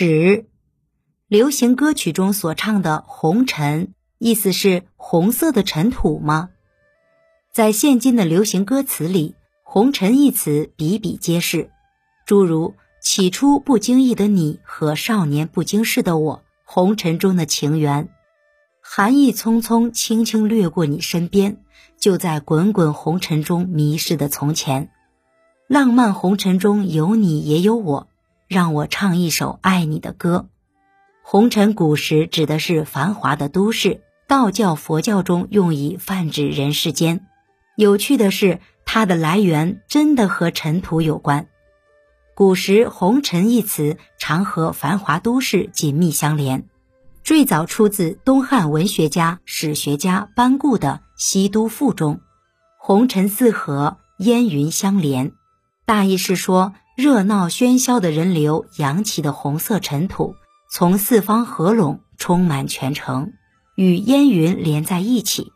史，流行歌曲中所唱的“红尘”，意思是红色的尘土吗？在现今的流行歌词里，“红尘”一词比比皆是，诸如“起初不经意的你”和“少年不经事的我”，红尘中的情缘，寒意匆匆，轻轻掠过你身边，就在滚滚红尘中迷失的从前，浪漫红尘中有你也有我。让我唱一首爱你的歌。红尘古时指的是繁华的都市，道教、佛教中用以泛指人世间。有趣的是，它的来源真的和尘土有关。古时“红尘”一词常和繁华都市紧密相连，最早出自东汉文学家、史学家班固的《西都赋》中：“红尘四合，烟云相连。”大意是说。热闹喧嚣的人流扬起的红色尘土，从四方合拢，充满全城，与烟云连在一起。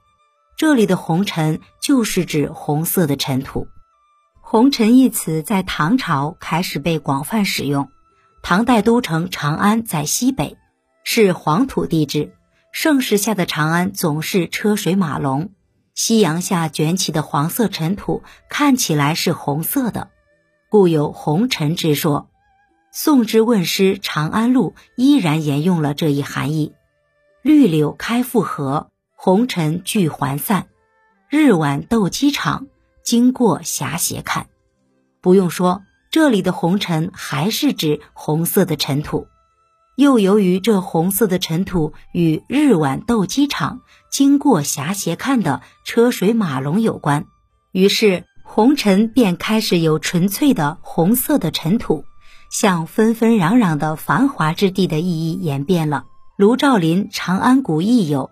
这里的红尘就是指红色的尘土。红尘一词在唐朝开始被广泛使用。唐代都城长安在西北，是黄土地质，盛世下的长安总是车水马龙。夕阳下卷起的黄色尘土，看起来是红色的。故有红尘之说，宋之问诗《长安路》依然沿用了这一含义。绿柳开复合，红尘聚还散。日晚斗鸡场，经过斜斜看。不用说，这里的红尘还是指红色的尘土。又由于这红色的尘土与日晚斗鸡场、经过斜斜看的车水马龙有关，于是。红尘便开始有纯粹的红色的尘土，向纷纷攘攘的繁华之地的意义演变了。卢照邻《长安古意》有：“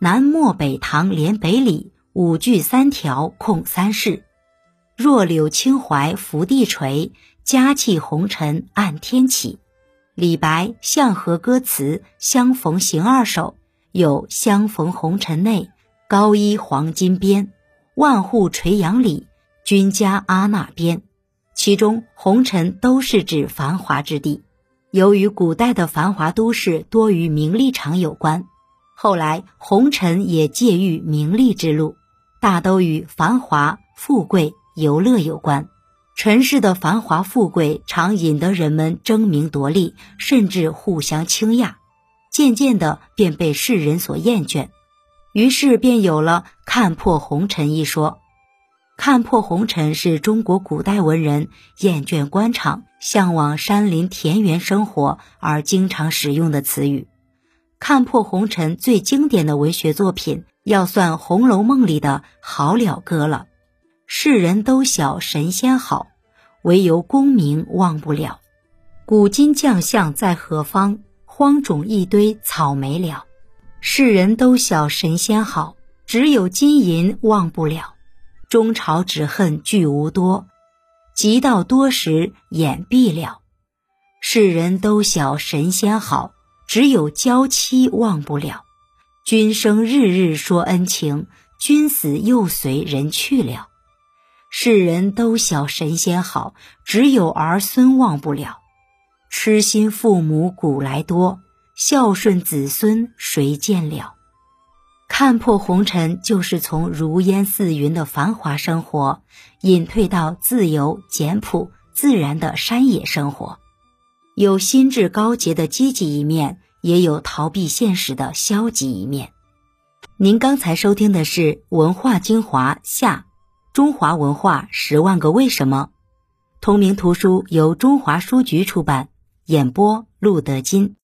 南陌北堂连北里，五句三条控三世。若柳青槐拂地垂，佳气红尘暗天起。”李白《向和歌词·相逢行二首》有：“相逢红尘内，高衣黄金边，万户垂杨里。”君家阿那边，其中红尘都是指繁华之地。由于古代的繁华都市多与名利场有关，后来红尘也借喻名利之路，大都与繁华、富贵、游乐有关。尘世的繁华富贵常引得人们争名夺利，甚至互相倾轧，渐渐的便被世人所厌倦，于是便有了“看破红尘”一说。看破红尘是中国古代文人厌倦官场、向往山林田园生活而经常使用的词语。看破红尘最经典的文学作品，要算《红楼梦》里的《好了歌》了。世人都晓神仙好，唯有功名忘不了。古今将相在何方？荒冢一堆草没了。世人都晓神仙好，只有金银忘不了。中朝只恨聚无多，及到多时眼闭了。世人都晓神仙好，只有娇妻忘不了。君生日日说恩情，君死又随人去了。世人都晓神仙好，只有儿孙忘不了。痴心父母古来多，孝顺子孙谁见了？看破红尘，就是从如烟似云的繁华生活，隐退到自由、简朴、自然的山野生活。有心智高洁的积极一面，也有逃避现实的消极一面。您刚才收听的是《文化精华下：中华文化十万个为什么》，同名图书由中华书局出版，演播陆德金。